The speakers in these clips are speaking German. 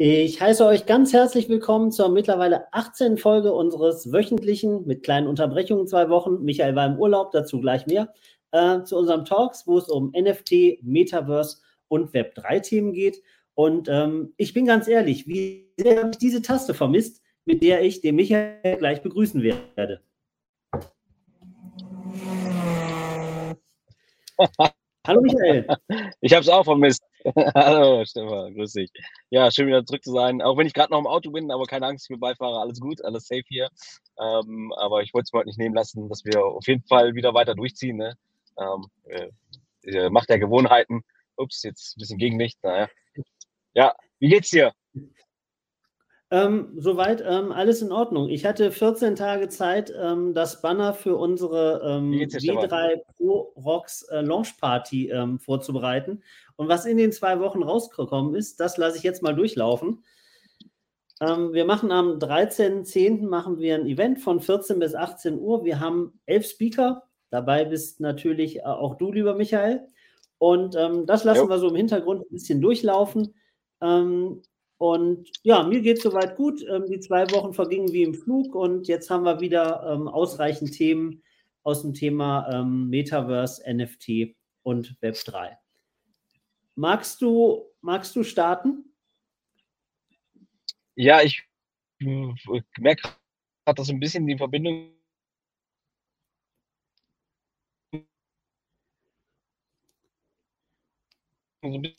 Ich heiße euch ganz herzlich willkommen zur mittlerweile 18. Folge unseres wöchentlichen, mit kleinen Unterbrechungen zwei Wochen, Michael war im Urlaub, dazu gleich mehr, äh, zu unserem Talks, wo es um NFT, Metaverse und Web3-Themen geht. Und ähm, ich bin ganz ehrlich, wie sehr habe ich diese Taste vermisst, mit der ich den Michael gleich begrüßen werde. Hallo Michael. Ich habe es auch vermisst. Hallo Stefan, grüß dich. Ja, schön wieder zurück zu sein. Auch wenn ich gerade noch im Auto bin, aber keine Angst, ich bin Beifahrer, alles gut, alles safe hier. Ähm, aber ich wollte es mir heute nicht nehmen lassen, dass wir auf jeden Fall wieder weiter durchziehen. Ne? Ähm, äh, Macht der Gewohnheiten. Ups, jetzt ein bisschen Gegenlicht. Naja. Ja, wie geht's dir? Ähm, soweit ähm, alles in Ordnung. Ich hatte 14 Tage Zeit, ähm, das Banner für unsere ähm, W3 Pro Rocks äh, Launch Party ähm, vorzubereiten. Und was in den zwei Wochen rausgekommen ist, das lasse ich jetzt mal durchlaufen. Ähm, wir machen am 13.10. machen wir ein Event von 14 bis 18 Uhr. Wir haben elf Speaker. Dabei bist natürlich äh, auch du, lieber Michael. Und das lassen jo. wir so im Hintergrund ein bisschen durchlaufen. Ähm, und ja, mir geht es soweit gut. Ähm, die zwei Wochen vergingen wie im Flug und jetzt haben wir wieder ähm, ausreichend Themen aus dem Thema ähm, Metaverse, NFT und Web3. Magst du, magst du starten? Ja, ich merke gerade, dass ein bisschen die Verbindung so ein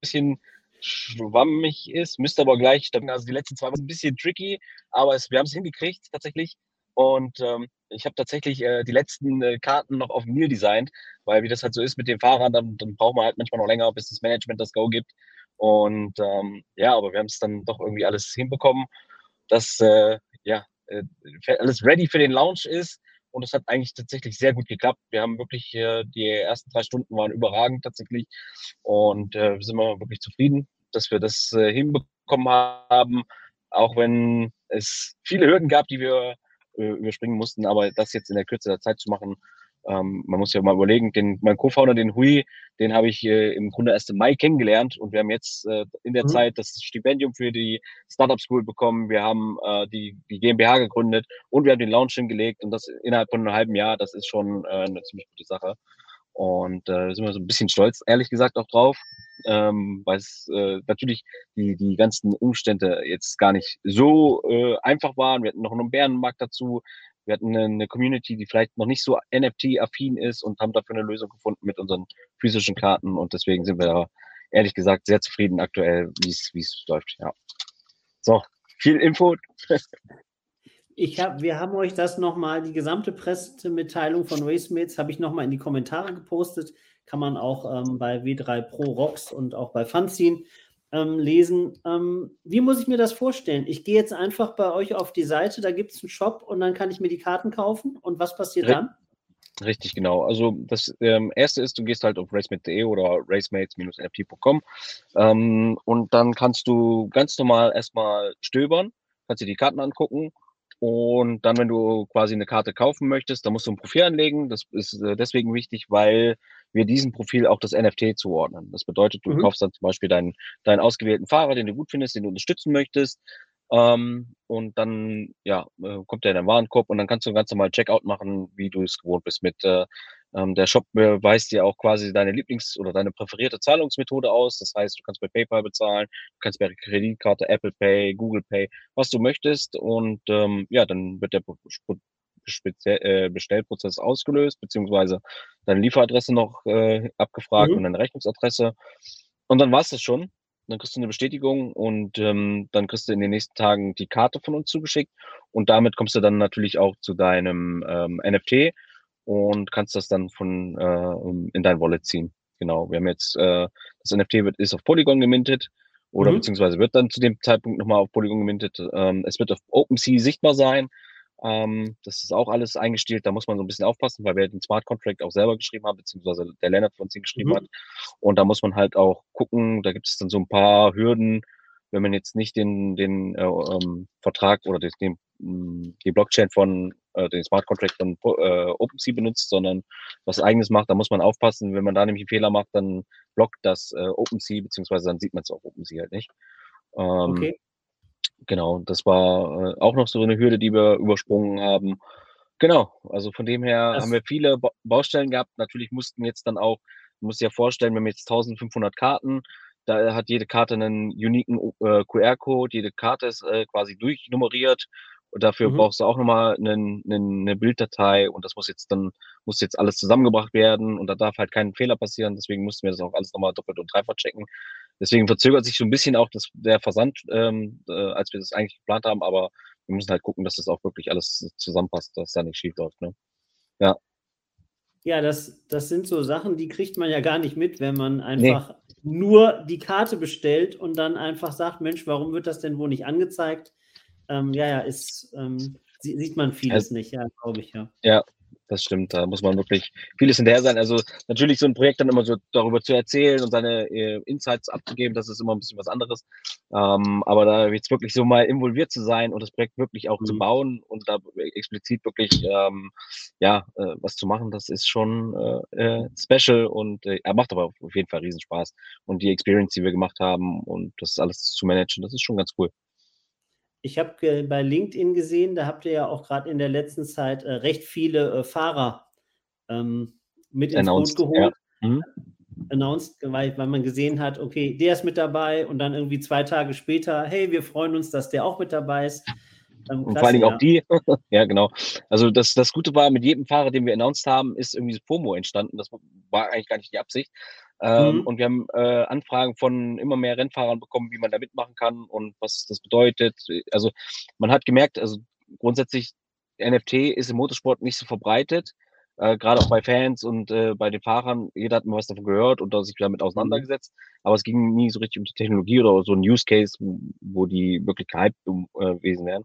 bisschen schwammig ist, müsste aber gleich, also die letzten zwei waren ein bisschen tricky, aber es, wir haben es hingekriegt tatsächlich. Und ähm, ich habe tatsächlich äh, die letzten äh, Karten noch auf Nil designt, weil wie das halt so ist mit den Fahrern, dann, dann braucht man halt manchmal noch länger, bis das Management das Go gibt. Und ähm, ja, aber wir haben es dann doch irgendwie alles hinbekommen, dass äh, ja äh, alles ready für den Launch ist. Und es hat eigentlich tatsächlich sehr gut geklappt. Wir haben wirklich, äh, die ersten drei Stunden waren überragend tatsächlich. Und äh, sind wir wirklich zufrieden, dass wir das äh, hinbekommen haben. Auch wenn es viele Hürden gab, die wir äh, überspringen mussten. Aber das jetzt in der Kürze der Zeit zu machen, ähm, man muss ja mal überlegen, den, mein Co-Founder, den Hui, den habe ich äh, im Grunde erst im Mai kennengelernt und wir haben jetzt äh, in der mhm. Zeit das Stipendium für die Startup School bekommen. Wir haben äh, die, die GmbH gegründet und wir haben den Launch hingelegt und das innerhalb von einem halben Jahr. Das ist schon äh, eine ziemlich gute Sache. Und äh, sind wir so ein bisschen stolz, ehrlich gesagt, auch drauf, ähm, weil es äh, natürlich die, die ganzen Umstände jetzt gar nicht so einfach waren. Wir hatten noch einen Bärenmarkt dazu. Wir hatten eine Community, die vielleicht noch nicht so NFT-affin ist und haben dafür eine Lösung gefunden mit unseren physischen Karten. Und deswegen sind wir da ehrlich gesagt sehr zufrieden aktuell, wie es läuft. Ja. So, viel Info. Ich hab, wir haben euch das nochmal, die gesamte Pressemitteilung von RaceMates habe ich nochmal in die Kommentare gepostet. Kann man auch ähm, bei W3 Pro Rocks und auch bei Fanzine ähm, lesen. Ähm, wie muss ich mir das vorstellen? Ich gehe jetzt einfach bei euch auf die Seite, da gibt es einen Shop und dann kann ich mir die Karten kaufen. Und was passiert R dann? Richtig, genau. Also das ähm, erste ist, du gehst halt auf racemate.de oder racemates-nft.com ähm, und dann kannst du ganz normal erstmal stöbern, kannst dir die Karten angucken und dann, wenn du quasi eine Karte kaufen möchtest, dann musst du ein Profil anlegen. Das ist äh, deswegen wichtig, weil wir diesem Profil auch das NFT zuordnen. Das bedeutet, du mhm. kaufst dann zum Beispiel deinen, deinen ausgewählten Fahrer, den du gut findest, den du unterstützen möchtest. Ähm, und dann ja, äh, kommt der in den Warenkorb und dann kannst du ganz normal Checkout machen, wie du es gewohnt bist mit äh, ähm, der Shop weist dir auch quasi deine Lieblings- oder deine präferierte Zahlungsmethode aus. Das heißt, du kannst bei PayPal bezahlen, du kannst bei Kreditkarte, Apple Pay, Google Pay, was du möchtest. Und ähm, ja, dann wird der äh, Bestellprozess ausgelöst, beziehungsweise deine Lieferadresse noch äh, abgefragt mhm. und deine Rechnungsadresse. Und dann war es das schon. Dann kriegst du eine Bestätigung und ähm, dann kriegst du in den nächsten Tagen die Karte von uns zugeschickt. Und damit kommst du dann natürlich auch zu deinem ähm, NFT und kannst das dann von äh, in dein Wallet ziehen. Genau. Wir haben jetzt äh, das NFT wird ist auf Polygon gemintet oder mhm. beziehungsweise wird dann zu dem Zeitpunkt nochmal auf Polygon gemintet. Ähm, es wird auf OpenSea sichtbar sein. Ähm, das ist auch alles eingestellt. Da muss man so ein bisschen aufpassen, weil wir den Smart Contract auch selber geschrieben haben, beziehungsweise der Lennart von uns geschrieben mhm. hat. Und da muss man halt auch gucken, da gibt es dann so ein paar Hürden, wenn man jetzt nicht den, den äh, ähm, Vertrag oder den, den, die Blockchain von äh, den Smart Contract von äh, OpenSea benutzt, sondern was eigenes macht, da muss man aufpassen. Wenn man da nämlich einen Fehler macht, dann blockt das äh, OpenSea, beziehungsweise dann sieht man es auf OpenSea halt nicht. Ähm, okay. Genau, das war äh, auch noch so eine Hürde, die wir übersprungen haben. Genau, also von dem her das haben wir viele ba Baustellen gehabt. Natürlich mussten jetzt dann auch, du musst dir ja vorstellen, wir haben jetzt 1500 Karten, da hat jede Karte einen uniken äh, QR-Code, jede Karte ist äh, quasi durchnummeriert und dafür mhm. brauchst du auch nochmal eine, eine, eine Bilddatei und das muss jetzt dann, muss jetzt alles zusammengebracht werden und da darf halt kein Fehler passieren. Deswegen mussten wir das auch alles nochmal doppelt und dreifach checken. Deswegen verzögert sich so ein bisschen auch das, der Versand, ähm, äh, als wir das eigentlich geplant haben, aber wir müssen halt gucken, dass das auch wirklich alles zusammenpasst, dass da nicht schief läuft. Ne? Ja. Ja, das, das sind so Sachen, die kriegt man ja gar nicht mit, wenn man einfach nee. nur die Karte bestellt und dann einfach sagt, Mensch, warum wird das denn wohl nicht angezeigt? Ähm, ja, ja, ist, ähm, sieht man vieles also, nicht, ja, glaube ich, ja. Ja, das stimmt. Da muss man wirklich vieles hinterher sein. Also natürlich so ein Projekt dann immer so darüber zu erzählen und seine äh, Insights abzugeben, das ist immer ein bisschen was anderes. Ähm, aber da jetzt wirklich so mal involviert zu sein und das Projekt wirklich auch mhm. zu bauen und da explizit wirklich ähm, ja äh, was zu machen, das ist schon äh, äh special und äh, macht aber auf jeden Fall riesen Spaß. Und die Experience, die wir gemacht haben und das alles zu managen, das ist schon ganz cool. Ich habe bei LinkedIn gesehen, da habt ihr ja auch gerade in der letzten Zeit äh, recht viele äh, Fahrer ähm, mit ins Announced, Boot geholt. Ja. Mhm. Announced, weil, weil man gesehen hat, okay, der ist mit dabei und dann irgendwie zwei Tage später, hey, wir freuen uns, dass der auch mit dabei ist. Ähm, und vor allen Dingen ja. auch die. ja, genau. Also das, das Gute war, mit jedem Fahrer, den wir announced haben, ist irgendwie das FOMO entstanden. Das war eigentlich gar nicht die Absicht. Ähm, mhm. Und wir haben äh, Anfragen von immer mehr Rennfahrern bekommen, wie man da mitmachen kann und was das bedeutet. Also man hat gemerkt, also grundsätzlich NFT ist im Motorsport nicht so verbreitet, äh, gerade auch bei Fans und äh, bei den Fahrern. Jeder hat mal was davon gehört und sich damit mhm. auseinandergesetzt, aber es ging nie so richtig um die Technologie oder so ein Use Case, wo die wirklich gehypt äh, gewesen wären.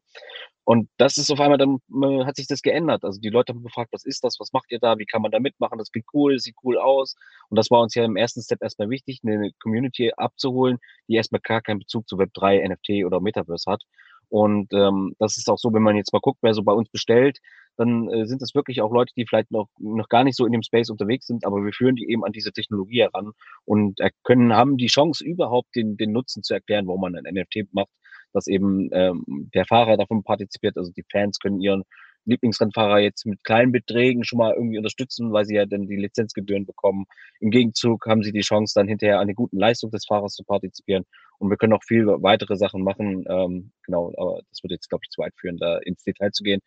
Und das ist auf einmal dann, äh, hat sich das geändert. Also die Leute haben gefragt, was ist das, was macht ihr da, wie kann man da mitmachen, das klingt cool, sieht cool aus. Und das war uns ja im ersten Step erstmal wichtig, eine Community abzuholen, die erstmal gar keinen Bezug zu Web3, NFT oder Metaverse hat. Und ähm, das ist auch so, wenn man jetzt mal guckt, wer so bei uns bestellt, dann äh, sind das wirklich auch Leute, die vielleicht noch, noch gar nicht so in dem Space unterwegs sind, aber wir führen die eben an diese Technologie heran und können, haben die Chance, überhaupt den, den Nutzen zu erklären, warum man ein NFT macht dass eben ähm, der Fahrer davon partizipiert. Also die Fans können ihren Lieblingsrennfahrer jetzt mit kleinen Beträgen schon mal irgendwie unterstützen, weil sie ja dann die Lizenzgebühren bekommen. Im Gegenzug haben sie die Chance, dann hinterher an der guten Leistung des Fahrers zu partizipieren. Und wir können auch viel weitere Sachen machen. Ähm, genau, aber das würde jetzt, glaube ich, zu weit führen, da ins Detail zu gehen.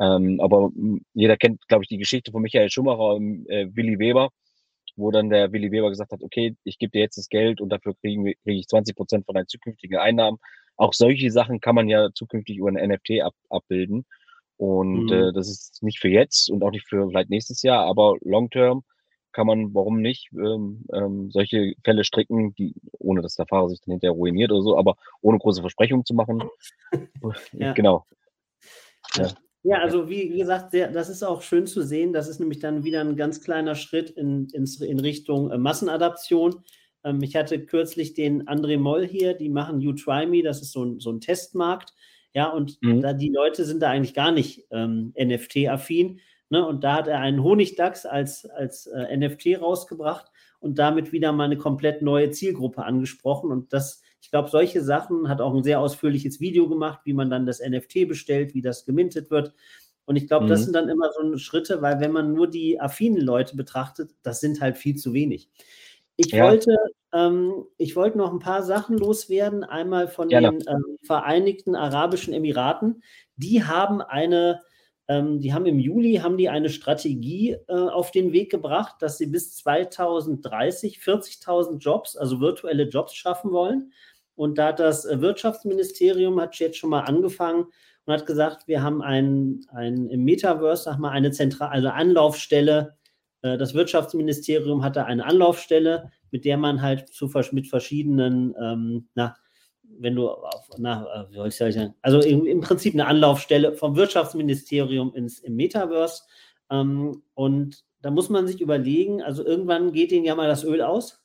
Ähm, aber jeder kennt, glaube ich, die Geschichte von Michael Schumacher und äh, Willi Weber, wo dann der Willi Weber gesagt hat, okay, ich gebe dir jetzt das Geld und dafür kriege krieg ich 20 Prozent von deinen zukünftigen Einnahmen. Auch solche Sachen kann man ja zukünftig über ein NFT ab, abbilden. Und mhm. äh, das ist nicht für jetzt und auch nicht für vielleicht nächstes Jahr, aber long term kann man, warum nicht, ähm, ähm, solche Fälle stricken, die, ohne dass der Fahrer sich dann hinterher ruiniert oder so, aber ohne große Versprechungen zu machen. ja. Genau. Ja. ja. also wie, wie gesagt, sehr, das ist auch schön zu sehen. Das ist nämlich dann wieder ein ganz kleiner Schritt in, in, in Richtung äh, Massenadaption. Ähm, ich hatte kürzlich den André Moll hier, die machen You Try Me, das ist so ein, so ein Testmarkt. Ja, und mhm. da, die Leute sind da eigentlich gar nicht ähm, NFT-affin. Ne? Und da hat er einen Honigdachs als, als äh, NFT rausgebracht und damit wieder mal eine komplett neue Zielgruppe angesprochen. Und das, ich glaube, solche Sachen hat auch ein sehr ausführliches Video gemacht, wie man dann das NFT bestellt, wie das gemintet wird. Und ich glaube, mhm. das sind dann immer so Schritte, weil wenn man nur die affinen Leute betrachtet, das sind halt viel zu wenig. Ich ja. wollte, ähm, ich wollte noch ein paar Sachen loswerden. Einmal von Gerne. den ähm, Vereinigten Arabischen Emiraten. Die haben eine, ähm, die haben im Juli haben die eine Strategie äh, auf den Weg gebracht, dass sie bis 2030 40.000 Jobs, also virtuelle Jobs schaffen wollen. Und da hat das Wirtschaftsministerium hat jetzt schon mal angefangen und hat gesagt, wir haben ein, ein im Metaverse, sag mal, eine zentrale also Anlaufstelle äh, das Wirtschaftsministerium hatte eine Anlaufstelle, mit der man halt zu, mit verschiedenen, ähm, na, wenn du auf, na, wie soll ich sagen, also im, im, Prinzip eine Anlaufstelle vom Wirtschaftsministerium ins im Metaverse. Ähm, und da muss man sich überlegen, also irgendwann geht ihnen ja mal das Öl aus.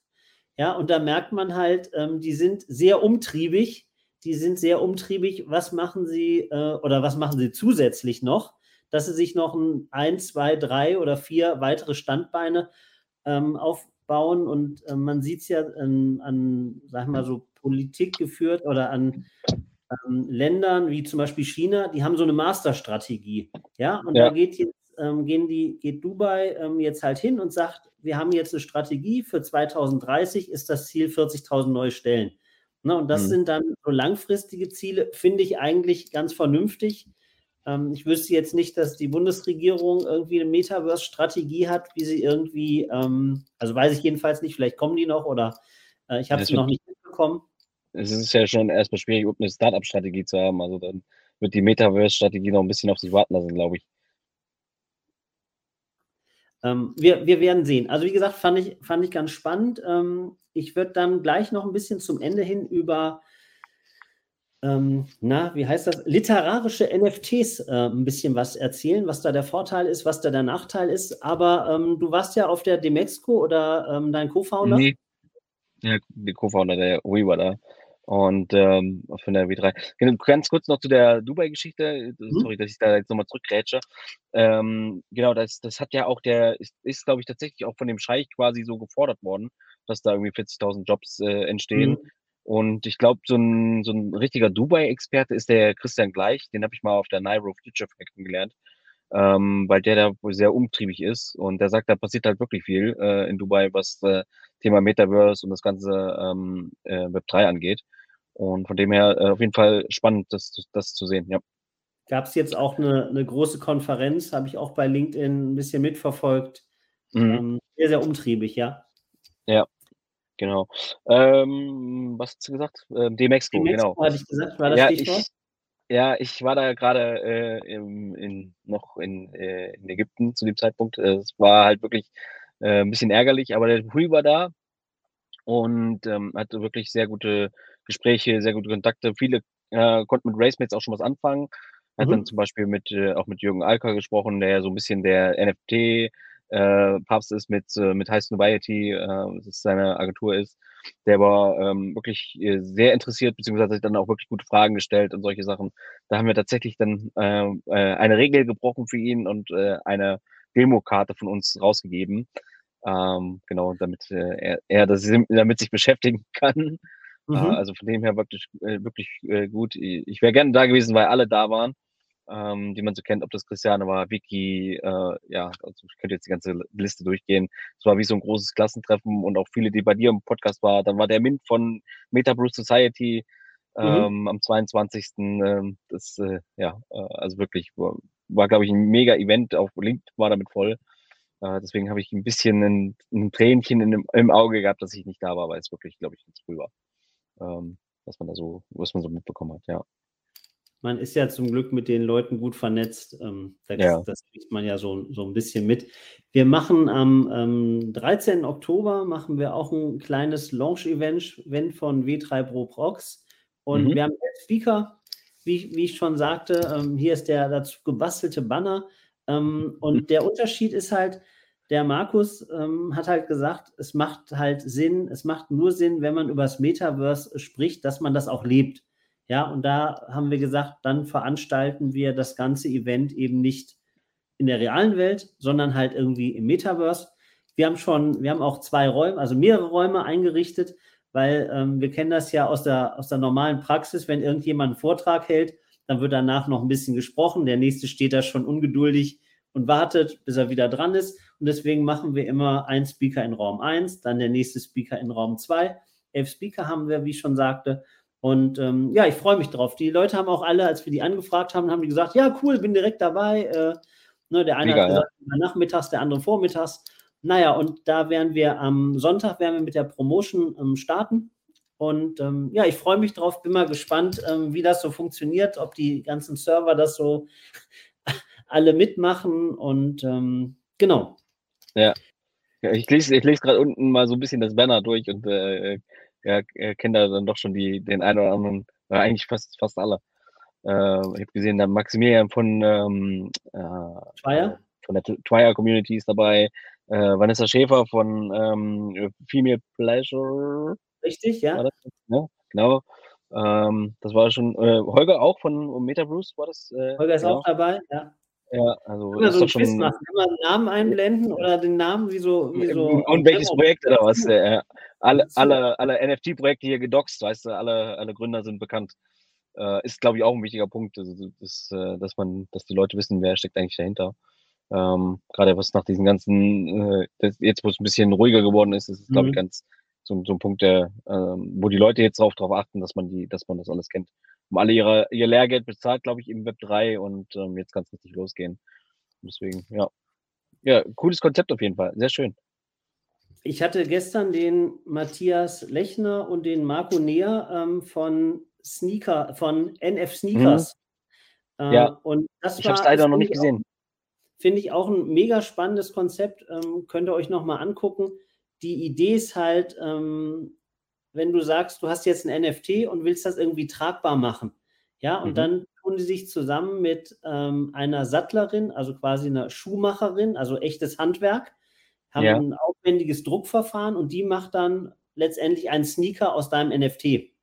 Ja, und da merkt man halt, ähm, die sind sehr umtriebig. Die sind sehr umtriebig. Was machen sie äh, oder was machen sie zusätzlich noch? dass sie sich noch ein, ein zwei, drei oder vier weitere Standbeine ähm, aufbauen. Und äh, man sieht es ja an, an, sag mal so, Politik geführt oder an ähm, Ländern wie zum Beispiel China, die haben so eine Masterstrategie. Ja, und ja. da geht jetzt, ähm, gehen die, geht Dubai ähm, jetzt halt hin und sagt, wir haben jetzt eine Strategie für 2030 ist das Ziel 40.000 neue Stellen. Ne, und das mhm. sind dann so langfristige Ziele, finde ich eigentlich ganz vernünftig. Ähm, ich wüsste jetzt nicht, dass die Bundesregierung irgendwie eine Metaverse-Strategie hat, wie sie irgendwie, ähm, also weiß ich jedenfalls nicht, vielleicht kommen die noch oder äh, ich habe sie noch nicht mitbekommen. Es ist ja schon erstmal schwierig, eine Startup-Strategie zu haben. Also dann wird die Metaverse-Strategie noch ein bisschen auf sich warten lassen, glaube ich. Ähm, wir, wir werden sehen. Also wie gesagt, fand ich, fand ich ganz spannend. Ähm, ich würde dann gleich noch ein bisschen zum Ende hin über, ähm, na, wie heißt das, literarische NFTs äh, ein bisschen was erzählen, was da der Vorteil ist, was da der Nachteil ist. Aber ähm, du warst ja auf der Demexco oder ähm, dein Co-Founder? Nee. Ja, der Co-Founder, der Rui war da. Und von der W3. Genau, ganz kurz noch zu der Dubai-Geschichte. Mhm. Sorry, dass ich da jetzt nochmal zurückgrätsche. Ähm, genau, das, das hat ja auch der, ist, ist glaube ich, tatsächlich auch von dem Scheich quasi so gefordert worden, dass da irgendwie 40.000 Jobs äh, entstehen. Mhm. Und ich glaube, so ein, so ein richtiger Dubai-Experte ist der Christian Gleich. Den habe ich mal auf der Nairo Future Fair kennengelernt, ähm, weil der da wohl sehr umtriebig ist. Und der sagt, da passiert halt wirklich viel äh, in Dubai, was äh, Thema Metaverse und das ganze ähm, äh, Web3 angeht. Und von dem her äh, auf jeden Fall spannend, das, das zu sehen, ja. Gab es jetzt auch eine, eine große Konferenz, habe ich auch bei LinkedIn ein bisschen mitverfolgt. Mhm. Ähm, sehr, sehr umtriebig, ja. Ja, genau. Ähm, was hast du gesagt? Ähm, Demexco, Demexco genau. hatte ich gesagt, war das ja, Stichwort? Ich, ja, ich war da gerade äh, in, noch in, äh, in Ägypten zu dem Zeitpunkt. Es war halt wirklich äh, ein bisschen ärgerlich, aber der Hui war da und ähm, hatte wirklich sehr gute Gespräche, sehr gute Kontakte. Viele äh, konnten mit Racemates auch schon was anfangen. Hat mhm. dann zum Beispiel mit, äh, auch mit Jürgen Alker gesprochen, der ja so ein bisschen der NFT äh, Papst ist mit, äh, mit High Snobiety, äh, das seine Agentur ist. Der war ähm, wirklich äh, sehr interessiert, beziehungsweise hat sich dann auch wirklich gute Fragen gestellt und solche Sachen. Da haben wir tatsächlich dann äh, äh, eine Regel gebrochen für ihn und äh, eine Demokarte von uns rausgegeben. Ähm, genau, damit äh, er, er das damit sich beschäftigen kann. Äh, mhm. Also von dem her wirklich, äh, wirklich äh, gut. Ich wäre gerne da gewesen, weil alle da waren, ähm, die man so kennt, ob das Christiane war, Vicky, äh, ja, also ich könnte jetzt die ganze Liste durchgehen. Es war wie so ein großes Klassentreffen und auch viele, die bei dir im Podcast waren. Dann war der Mint von Meta Society mhm. ähm, mhm. am 22. Ähm, das, äh, ja, äh, also wirklich war, war glaube ich, ein mega Event. Auch LinkedIn war damit voll. Äh, deswegen habe ich ein bisschen ein, ein Tränchen in, im Auge gehabt, dass ich nicht da war, weil es wirklich, glaube ich, ganz früh war. Ähm, was man da so, was man so mitbekommen hat, ja. Man ist ja zum Glück mit den Leuten gut vernetzt. Ähm, das, ja. das kriegt man ja so, so ein bisschen mit. Wir machen am ähm, 13. Oktober machen wir auch ein kleines Launch-Event von W3 Pro Prox. Und mhm. wir haben Speaker, wie, wie ich schon sagte, ähm, hier ist der dazu gebastelte Banner. Ähm, und mhm. der Unterschied ist halt, der Markus ähm, hat halt gesagt, es macht halt Sinn, es macht nur Sinn, wenn man über das Metaverse spricht, dass man das auch lebt. Ja, und da haben wir gesagt, dann veranstalten wir das ganze Event eben nicht in der realen Welt, sondern halt irgendwie im Metaverse. Wir haben schon, wir haben auch zwei Räume, also mehrere Räume eingerichtet, weil ähm, wir kennen das ja aus der, aus der normalen Praxis, wenn irgendjemand einen Vortrag hält, dann wird danach noch ein bisschen gesprochen, der nächste steht da schon ungeduldig und wartet, bis er wieder dran ist. Und deswegen machen wir immer einen Speaker in Raum 1, dann der nächste Speaker in Raum 2. Elf Speaker haben wir, wie ich schon sagte. Und ähm, ja, ich freue mich drauf. Die Leute haben auch alle, als wir die angefragt haben, haben die gesagt, ja, cool, bin direkt dabei. Äh, ne, der eine Mega, hat gesagt, ja. nachmittags, der andere vormittags. Naja, und da werden wir am Sonntag werden wir mit der Promotion ähm, starten. Und ähm, ja, ich freue mich drauf, bin mal gespannt, ähm, wie das so funktioniert, ob die ganzen Server das so alle mitmachen und ähm, genau. Ja. ja ich lese, ich lese gerade unten mal so ein bisschen das Banner durch und äh, ja, kenne da dann doch schon die, den einen oder anderen, äh, eigentlich fast, fast alle. Äh, ich habe gesehen, da Maximilian von, ähm, äh, Twire? von der Twire Community ist dabei, äh, Vanessa Schäfer von ähm, Female Pleasure. Richtig, ja. Das, ne? Genau. Ähm, das war schon, äh, Holger auch von Meta Bruce war das? Äh, Holger ist genau. auch dabei, ja. Ja, also Können wir so ein Quiz machen? Immer einen Namen einblenden oder den Namen wie so. Wie so und welches Projekt oder was? Ja. Alle, alle, alle NFT-Projekte hier gedoxt, weißt du, alle, alle Gründer sind bekannt. Äh, ist, glaube ich, auch ein wichtiger Punkt, also, dass, äh, dass man, dass die Leute wissen, wer steckt eigentlich dahinter. Ähm, Gerade was nach diesen ganzen, äh, das, jetzt wo es ein bisschen ruhiger geworden ist, ist es, glaube ich, mhm. ganz so, so, ein Punkt, der, ähm, wo die Leute jetzt darauf drauf achten, dass man die, dass man das alles kennt. Haben alle ihre, ihr Lehrgeld bezahlt, glaube ich, im Web 3 und ähm, jetzt kann es richtig losgehen. Deswegen, ja. Ja, cooles Konzept auf jeden Fall. Sehr schön. Ich hatte gestern den Matthias Lechner und den Marco Neher ähm, von Sneaker, von NF Sneakers. Mhm. Äh, ja. Und das ich habe es leider noch nicht gesehen. Finde ich auch ein mega spannendes Konzept. Ähm, könnt ihr euch nochmal angucken. Die Idee ist halt, ähm, wenn du sagst, du hast jetzt ein NFT und willst das irgendwie tragbar machen. Ja, und mhm. dann tun die sich zusammen mit ähm, einer Sattlerin, also quasi einer Schuhmacherin, also echtes Handwerk, haben ja. ein aufwendiges Druckverfahren und die macht dann letztendlich einen Sneaker aus deinem NFT.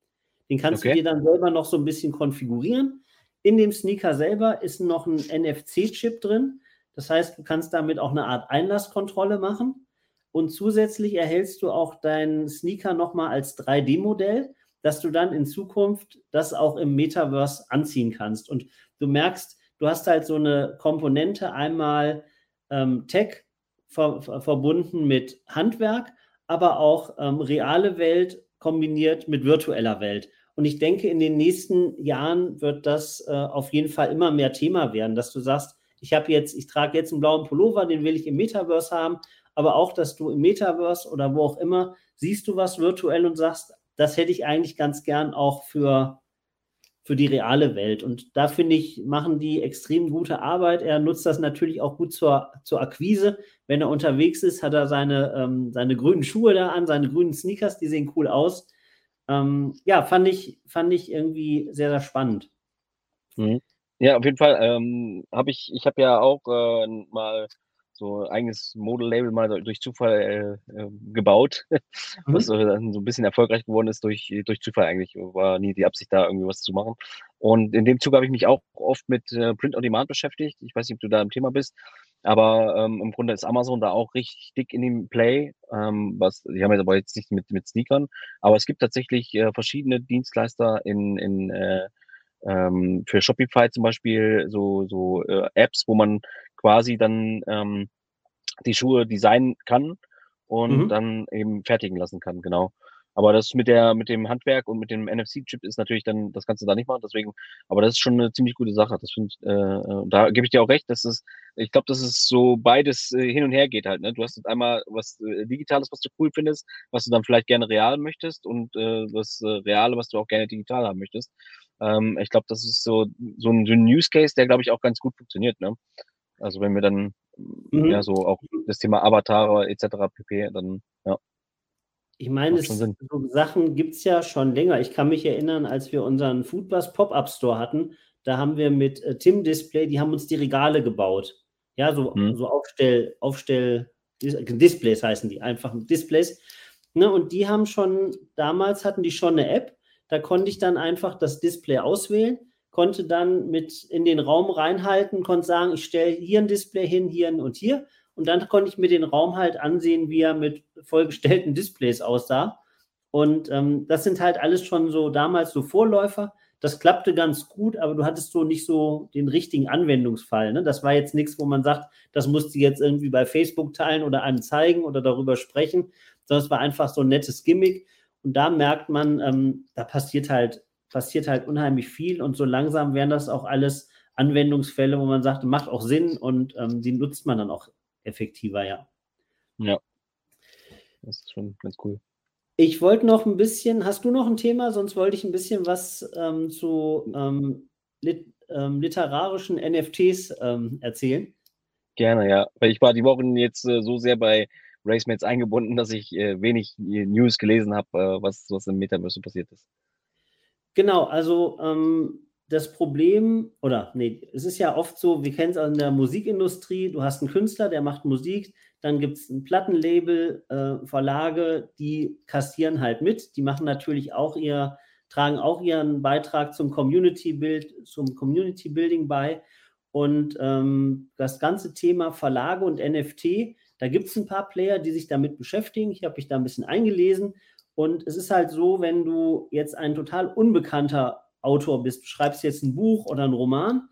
Den kannst okay. du dir dann selber noch so ein bisschen konfigurieren. In dem Sneaker selber ist noch ein NFC-Chip drin. Das heißt, du kannst damit auch eine Art Einlasskontrolle machen. Und zusätzlich erhältst du auch deinen Sneaker nochmal als 3D-Modell, dass du dann in Zukunft das auch im Metaverse anziehen kannst. Und du merkst, du hast halt so eine Komponente, einmal ähm, Tech, ver verbunden mit Handwerk, aber auch ähm, reale Welt kombiniert mit virtueller Welt. Und ich denke, in den nächsten Jahren wird das äh, auf jeden Fall immer mehr Thema werden, dass du sagst, ich habe jetzt, ich trage jetzt einen blauen Pullover, den will ich im Metaverse haben, aber auch, dass du im Metaverse oder wo auch immer siehst du was virtuell und sagst, das hätte ich eigentlich ganz gern auch für für die reale Welt. Und da finde ich, machen die extrem gute Arbeit. Er nutzt das natürlich auch gut zur, zur Akquise. Wenn er unterwegs ist, hat er seine, ähm, seine grünen Schuhe da an, seine grünen Sneakers, die sehen cool aus. Ähm, ja, fand ich, fand ich irgendwie sehr, sehr spannend. Mhm. Ja, auf jeden Fall ähm, habe ich, ich habe ja auch äh, mal so ein eigenes Model-Label mal durch Zufall äh, äh, gebaut, mhm. was äh, dann so ein bisschen erfolgreich geworden ist durch, durch Zufall eigentlich. War nie die Absicht, da irgendwie was zu machen. Und in dem Zug habe ich mich auch oft mit äh, Print on Demand beschäftigt. Ich weiß nicht, ob du da im Thema bist, aber ähm, im Grunde ist Amazon da auch richtig dick in dem Play. Ähm, was, die haben jetzt aber jetzt nicht mit, mit Sneakern, aber es gibt tatsächlich äh, verschiedene Dienstleister in, in äh, ähm, für Shopify zum Beispiel so, so äh, Apps, wo man quasi dann ähm, die Schuhe designen kann und mhm. dann eben fertigen lassen kann, genau. Aber das mit der, mit dem Handwerk und mit dem NFC-Chip ist natürlich dann, das kannst du da nicht machen, deswegen, aber das ist schon eine ziemlich gute Sache. Das finde äh, äh, da gebe ich dir auch recht, dass es, ich glaube, dass es so beides äh, hin und her geht halt, ne? Du hast einmal was äh, Digitales, was du cool findest, was du dann vielleicht gerne real möchtest und äh, das äh, Reale, was du auch gerne digital haben möchtest. Ähm, ich glaube, das ist so, so ein, so ein Use Case, der, glaube ich, auch ganz gut funktioniert, ne? Also wenn wir dann mhm. ja so auch das Thema Avatare etc. pp, dann ja. Ich meine, es, so Sachen gibt es ja schon länger. Ich kann mich erinnern, als wir unseren Foodbus Pop-Up Store hatten, da haben wir mit äh, Tim Display, die haben uns die Regale gebaut. Ja, so, mhm. so Aufstell, Aufstell, Displays heißen die, einfach Displays. Ne, und die haben schon, damals hatten die schon eine App, da konnte ich dann einfach das Display auswählen konnte dann mit in den Raum reinhalten, konnte sagen, ich stelle hier ein Display hin, hier und hier. Und dann konnte ich mir den Raum halt ansehen, wie er mit vollgestellten Displays aussah. Und ähm, das sind halt alles schon so damals so Vorläufer. Das klappte ganz gut, aber du hattest so nicht so den richtigen Anwendungsfall. Ne? Das war jetzt nichts, wo man sagt, das musst du jetzt irgendwie bei Facebook teilen oder einem zeigen oder darüber sprechen, sondern es war einfach so ein nettes Gimmick. Und da merkt man, ähm, da passiert halt passiert halt unheimlich viel und so langsam werden das auch alles Anwendungsfälle, wo man sagt, macht auch Sinn und ähm, die nutzt man dann auch effektiver, ja. Ja. Das ist schon ganz cool. Ich wollte noch ein bisschen, hast du noch ein Thema? Sonst wollte ich ein bisschen was ähm, zu ähm, lit, ähm, literarischen NFTs ähm, erzählen. Gerne, ja. Weil ich war die Wochen jetzt äh, so sehr bei Racemates eingebunden, dass ich äh, wenig äh, News gelesen habe, äh, was, was im Metaverse passiert ist. Genau, also ähm, das Problem, oder nee, es ist ja oft so, wir kennen es in der Musikindustrie, du hast einen Künstler, der macht Musik, dann gibt es ein Plattenlabel, äh, Verlage, die kassieren halt mit, die machen natürlich auch ihr, tragen auch ihren Beitrag zum Community-Bild, zum Community-Building bei. Und ähm, das ganze Thema Verlage und NFT, da gibt es ein paar Player, die sich damit beschäftigen. Ich habe mich da ein bisschen eingelesen. Und es ist halt so, wenn du jetzt ein total unbekannter Autor bist, schreibst jetzt ein Buch oder einen Roman,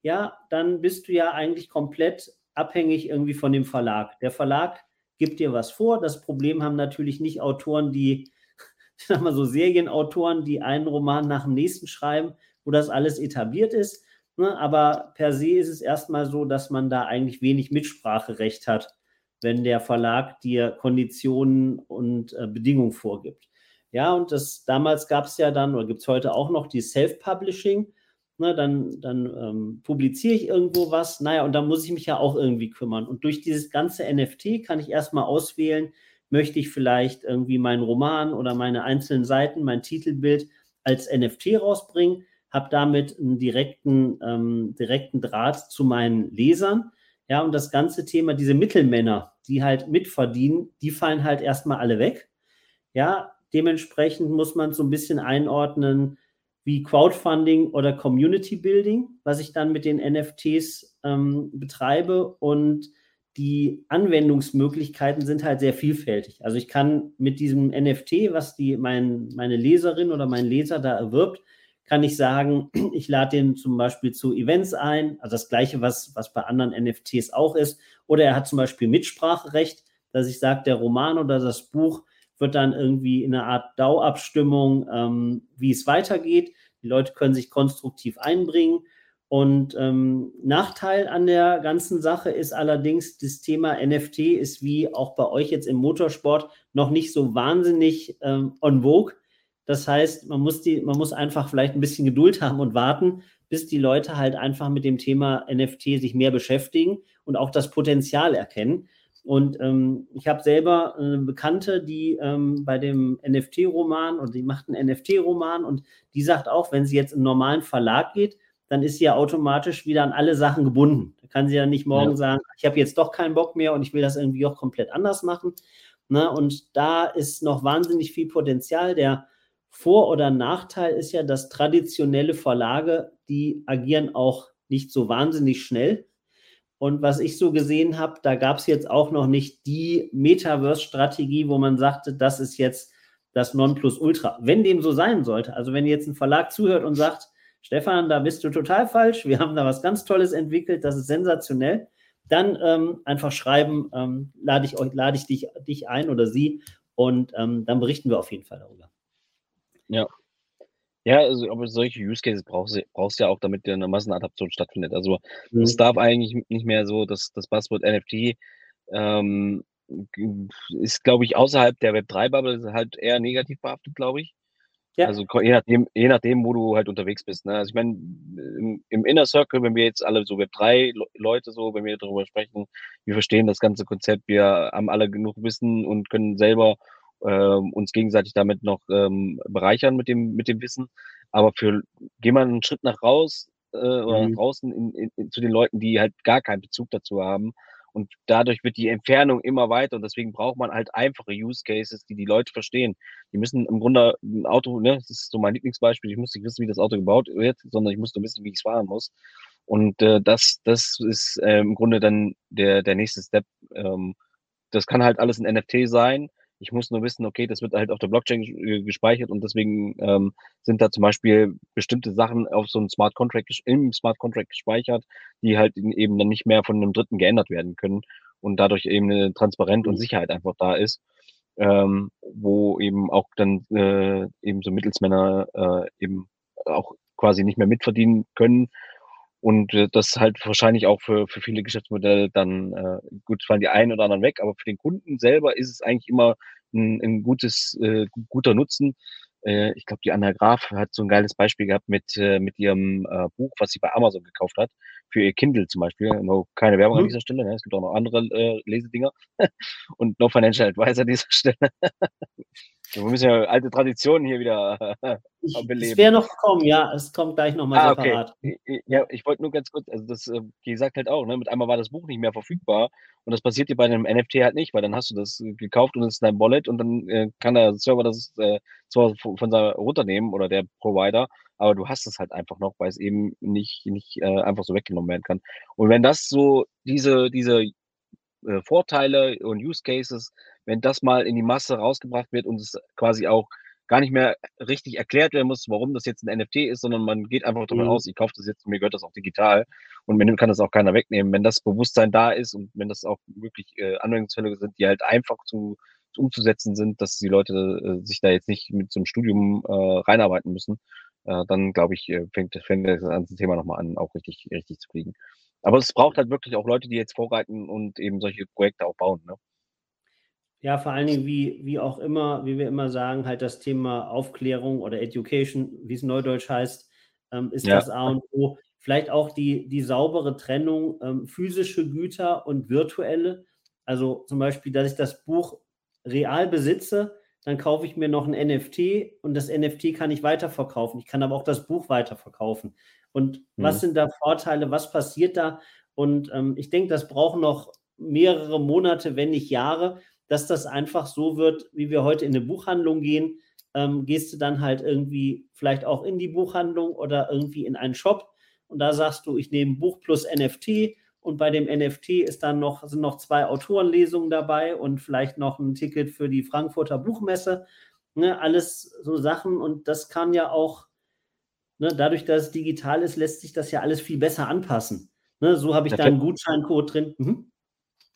ja, dann bist du ja eigentlich komplett abhängig irgendwie von dem Verlag. Der Verlag gibt dir was vor. Das Problem haben natürlich nicht Autoren, die, ich sag mal so Serienautoren, die einen Roman nach dem nächsten schreiben, wo das alles etabliert ist. Ne? Aber per se ist es erstmal so, dass man da eigentlich wenig Mitspracherecht hat, wenn der Verlag dir Konditionen und äh, Bedingungen vorgibt. Ja, und das damals gab es ja dann, oder gibt es heute auch noch, die Self-Publishing. Ne, dann dann ähm, publiziere ich irgendwo was, naja, und dann muss ich mich ja auch irgendwie kümmern. Und durch dieses ganze NFT kann ich erstmal auswählen, möchte ich vielleicht irgendwie meinen Roman oder meine einzelnen Seiten, mein Titelbild als NFT rausbringen, habe damit einen direkten, ähm, direkten Draht zu meinen Lesern. Ja, und das ganze Thema, diese Mittelmänner, die halt mitverdienen, die fallen halt erstmal alle weg. Ja, dementsprechend muss man so ein bisschen einordnen, wie Crowdfunding oder Community Building, was ich dann mit den NFTs ähm, betreibe. Und die Anwendungsmöglichkeiten sind halt sehr vielfältig. Also ich kann mit diesem NFT, was die mein, meine Leserin oder mein Leser da erwirbt, kann ich sagen, ich lade den zum Beispiel zu Events ein, also das gleiche, was, was bei anderen NFTs auch ist. Oder er hat zum Beispiel Mitspracherecht, dass ich sage, der Roman oder das Buch wird dann irgendwie in einer Art DAO-Abstimmung, ähm, wie es weitergeht. Die Leute können sich konstruktiv einbringen. Und ähm, Nachteil an der ganzen Sache ist allerdings, das Thema NFT ist wie auch bei euch jetzt im Motorsport noch nicht so wahnsinnig ähm, on vogue. Das heißt, man muss, die, man muss einfach vielleicht ein bisschen Geduld haben und warten, bis die Leute halt einfach mit dem Thema NFT sich mehr beschäftigen und auch das Potenzial erkennen. Und ähm, ich habe selber eine Bekannte, die ähm, bei dem NFT-Roman und die macht einen NFT-Roman und die sagt auch, wenn sie jetzt in einen normalen Verlag geht, dann ist sie ja automatisch wieder an alle Sachen gebunden. Da kann sie ja nicht morgen ja. sagen, ich habe jetzt doch keinen Bock mehr und ich will das irgendwie auch komplett anders machen. Ne? Und da ist noch wahnsinnig viel Potenzial. Der Vor- oder Nachteil ist ja, dass traditionelle Verlage, die agieren auch nicht so wahnsinnig schnell. Und was ich so gesehen habe, da gab es jetzt auch noch nicht die Metaverse-Strategie, wo man sagte, das ist jetzt das Nonplusultra. Wenn dem so sein sollte, also wenn jetzt ein Verlag zuhört und sagt, Stefan, da bist du total falsch, wir haben da was ganz Tolles entwickelt, das ist sensationell, dann ähm, einfach schreiben, ähm, lade ich euch, lade ich dich, dich ein oder sie und ähm, dann berichten wir auf jeden Fall darüber. Ja, ja, also, aber solche Use Cases brauchst du brauchst ja auch, damit dir 'ne Massenadaption stattfindet. Also, es mhm. darf eigentlich nicht mehr so das das Buzzword NFT, ähm, ist, glaube ich, außerhalb der Web3-Bubble halt eher negativ behaftet, glaube ich. Ja. Also, je nachdem je nachdem, wo du halt unterwegs bist, ne? Also, ich meine, im im Inner Circle, wenn wir jetzt alle so Web3 Leute so wenn wir darüber sprechen, wir verstehen das ganze Konzept, wir haben alle genug Wissen und können selber ähm, uns gegenseitig damit noch ähm, bereichern mit dem, mit dem Wissen. Aber für, geh mal einen Schritt nach raus äh, oder mhm. nach draußen in, in, in, zu den Leuten, die halt gar keinen Bezug dazu haben. Und dadurch wird die Entfernung immer weiter und deswegen braucht man halt einfache Use Cases, die die Leute verstehen. Die müssen im Grunde ein Auto, ne, das ist so mein Lieblingsbeispiel, ich muss nicht wissen, wie das Auto gebaut wird, sondern ich muss nur wissen, wie ich es fahren muss. Und äh, das, das ist äh, im Grunde dann der, der nächste Step. Ähm, das kann halt alles ein NFT sein, ich muss nur wissen, okay, das wird halt auf der Blockchain äh, gespeichert und deswegen ähm, sind da zum Beispiel bestimmte Sachen auf so einem Smart Contract im Smart Contract gespeichert, die halt eben dann nicht mehr von einem Dritten geändert werden können und dadurch eben eine Transparenz und mhm. Sicherheit einfach da ist, ähm, wo eben auch dann äh, eben so Mittelsmänner äh, eben auch quasi nicht mehr mitverdienen können und äh, das halt wahrscheinlich auch für, für viele Geschäftsmodelle dann, äh, gut, fallen die einen oder anderen weg, aber für den Kunden selber ist es eigentlich immer ein, ein gutes, äh, guter Nutzen. Äh, ich glaube, die Anna Graf hat so ein geiles Beispiel gehabt mit, äh, mit ihrem äh, Buch, was sie bei Amazon gekauft hat, für ihr Kindle zum Beispiel. Keine Werbung mhm. an dieser Stelle, ne? es gibt auch noch andere äh, Lesedinger und No Financial Advisor an dieser Stelle. Wir müssen ja alte Traditionen hier wieder äh, beleben. Es wäre noch gekommen, ja, es kommt gleich nochmal ah, separat. Okay. Ja, ich wollte nur ganz kurz, also das, äh, wie gesagt halt auch, ne, mit einmal war das Buch nicht mehr verfügbar und das passiert dir bei einem NFT halt nicht, weil dann hast du das gekauft und es ist dein Wallet und dann äh, kann der Server das äh, zwar von da runternehmen oder der Provider, aber du hast es halt einfach noch, weil es eben nicht, nicht äh, einfach so weggenommen werden kann. Und wenn das so, diese, diese äh, Vorteile und Use Cases, wenn das mal in die Masse rausgebracht wird und es quasi auch gar nicht mehr richtig erklärt werden muss, warum das jetzt ein NFT ist, sondern man geht einfach davon mhm. aus, ich kaufe das jetzt und mir gehört das auch digital und mir kann das auch keiner wegnehmen. Wenn das Bewusstsein da ist und wenn das auch wirklich äh, Anwendungsfälle sind, die halt einfach zu, zu umzusetzen sind, dass die Leute äh, sich da jetzt nicht mit so einem Studium äh, reinarbeiten müssen, äh, dann glaube ich, äh, fängt, fängt das ganze Thema nochmal an, auch richtig, richtig zu kriegen. Aber es braucht halt wirklich auch Leute, die jetzt vorreiten und eben solche Projekte auch bauen. Ne? Ja, vor allen Dingen, wie, wie auch immer, wie wir immer sagen, halt das Thema Aufklärung oder Education, wie es neudeutsch heißt, ähm, ist ja. das A und O. Vielleicht auch die, die saubere Trennung ähm, physische Güter und virtuelle. Also zum Beispiel, dass ich das Buch real besitze, dann kaufe ich mir noch ein NFT und das NFT kann ich weiterverkaufen. Ich kann aber auch das Buch weiterverkaufen. Und mhm. was sind da Vorteile? Was passiert da? Und ähm, ich denke, das braucht noch mehrere Monate, wenn nicht Jahre, dass das einfach so wird, wie wir heute in eine Buchhandlung gehen. Ähm, gehst du dann halt irgendwie vielleicht auch in die Buchhandlung oder irgendwie in einen Shop und da sagst du, ich nehme Buch plus NFT und bei dem NFT ist dann noch, sind noch zwei Autorenlesungen dabei und vielleicht noch ein Ticket für die Frankfurter Buchmesse. Ne, alles so Sachen und das kann ja auch Ne, dadurch, dass es digital ist, lässt sich das ja alles viel besser anpassen. Ne, so habe ich da, einen Gutscheincode drin. Mhm.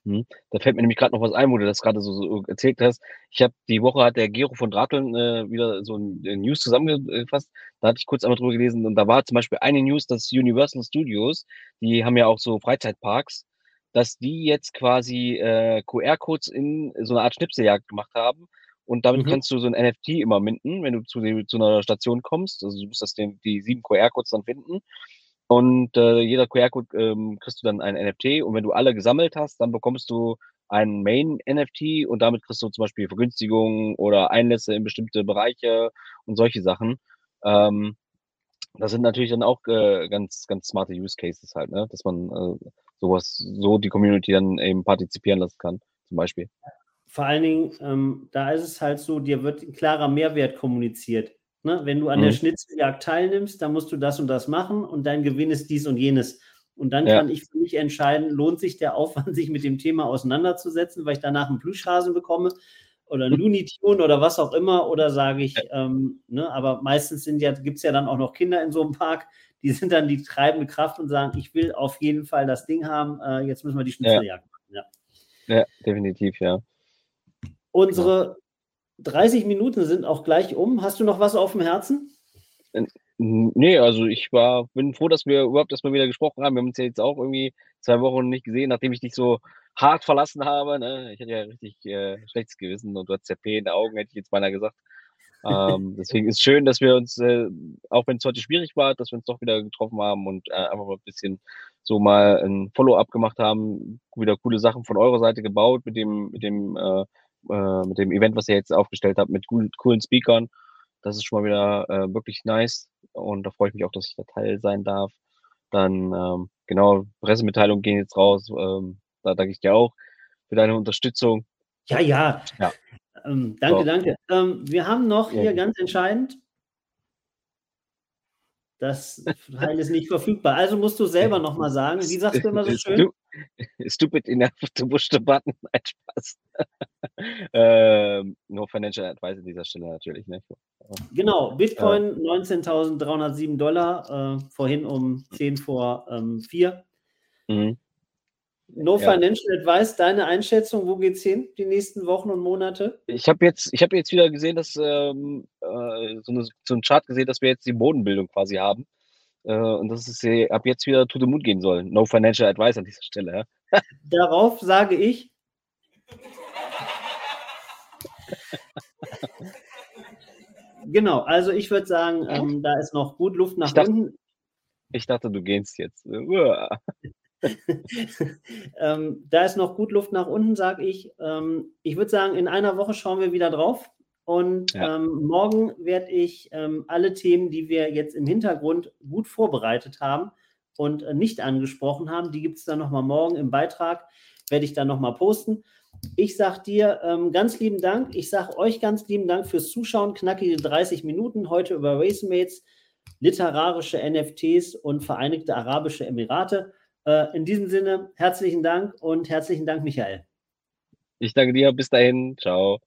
Mhm. Da fällt mir nämlich gerade noch was ein, wo du das gerade so, so, erzählt hast. Ich habe die Woche hat der Gero von Drateln äh, wieder so ein äh, News zusammengefasst. Da hatte ich kurz einmal drüber gelesen und da war zum Beispiel eine News, dass Universal Studios, die haben ja auch so Freizeitparks, dass die jetzt quasi äh, QR-Codes in so eine Art Schnipseljagd gemacht haben und damit mhm. kannst du so ein NFT immer minden, wenn du zu, zu einer Station kommst. Also du musst das den, die sieben QR-Codes dann finden. Und äh, jeder QR-Code ähm, kriegst du dann ein NFT. Und wenn du alle gesammelt hast, dann bekommst du ein Main-NFT und damit kriegst du zum Beispiel Vergünstigungen oder Einlässe in bestimmte Bereiche und solche Sachen. Ähm, das sind natürlich dann auch äh, ganz, ganz smarte Use Cases halt, ne? dass man äh, sowas, so die Community dann eben partizipieren lassen kann, zum Beispiel vor allen Dingen, ähm, da ist es halt so, dir wird ein klarer Mehrwert kommuniziert. Ne? Wenn du an mhm. der Schnitzeljagd teilnimmst, dann musst du das und das machen und dein Gewinn ist dies und jenes. Und dann ja. kann ich für mich entscheiden, lohnt sich der Aufwand, sich mit dem Thema auseinanderzusetzen, weil ich danach einen Plüschhasen bekomme oder ein Looney Tune oder was auch immer, oder sage ich, ähm, ne, aber meistens ja, gibt es ja dann auch noch Kinder in so einem Park, die sind dann die treibende Kraft und sagen, ich will auf jeden Fall das Ding haben, äh, jetzt müssen wir die Schnitzeljagd machen. Ja. ja, definitiv, ja. Unsere 30 Minuten sind auch gleich um. Hast du noch was auf dem Herzen? Nee, also ich war, bin froh, dass wir überhaupt erstmal wieder gesprochen haben. Wir haben uns ja jetzt auch irgendwie zwei Wochen nicht gesehen, nachdem ich dich so hart verlassen habe. Ne? Ich hatte ja richtig äh, schlechtes Gewissen und du hattest ja P in den Augen, hätte ich jetzt beinahe gesagt. ähm, deswegen ist es schön, dass wir uns, äh, auch wenn es heute schwierig war, dass wir uns doch wieder getroffen haben und äh, einfach mal ein bisschen so mal ein Follow-up gemacht haben, wieder coole Sachen von eurer Seite gebaut mit dem, mit dem äh, äh, mit dem Event, was ihr jetzt aufgestellt habt, mit coolen, coolen Speakern. Das ist schon mal wieder äh, wirklich nice und da freue ich mich auch, dass ich da Teil sein darf. Dann, ähm, genau, Pressemitteilungen gehen jetzt raus. Ähm, da danke ich dir auch für deine Unterstützung. Ja, ja. ja. Ähm, danke, so. danke. Ähm, wir haben noch hier ganz entscheidend das Teil ist nicht verfügbar. Also musst du selber nochmal sagen, wie sagst du immer so schön? Stupid enough to push the button. Ein Spaß. ähm, no financial advice an dieser Stelle natürlich. Ne? Genau, Bitcoin äh, 19.307 Dollar, äh, vorhin um 10 vor ähm, 4. Mhm. No ja. Financial Advice, deine Einschätzung, wo geht's hin die nächsten Wochen und Monate? Ich habe jetzt, ich jetzt wieder gesehen, dass ähm, äh, so, eine, so ein Chart gesehen, dass wir jetzt die Bodenbildung quasi haben. Äh, und dass es ab jetzt wieder to the moon gehen soll. No Financial Advice an dieser Stelle. Ja? Darauf sage ich. genau, also ich würde sagen, ähm, da ist noch gut Luft nach ich dachte, unten. Ich dachte, du gehst jetzt. ähm, da ist noch gut Luft nach unten, sage ich. Ähm, ich würde sagen, in einer Woche schauen wir wieder drauf. Und ja. ähm, morgen werde ich ähm, alle Themen, die wir jetzt im Hintergrund gut vorbereitet haben und äh, nicht angesprochen haben, die gibt es dann nochmal morgen im Beitrag, werde ich dann nochmal posten. Ich sage dir ähm, ganz lieben Dank. Ich sage euch ganz lieben Dank fürs Zuschauen. Knackige 30 Minuten heute über Racemates. literarische NFTs und Vereinigte Arabische Emirate. Äh, in diesem Sinne, herzlichen Dank und herzlichen Dank, Michael. Ich danke dir. Bis dahin. Ciao.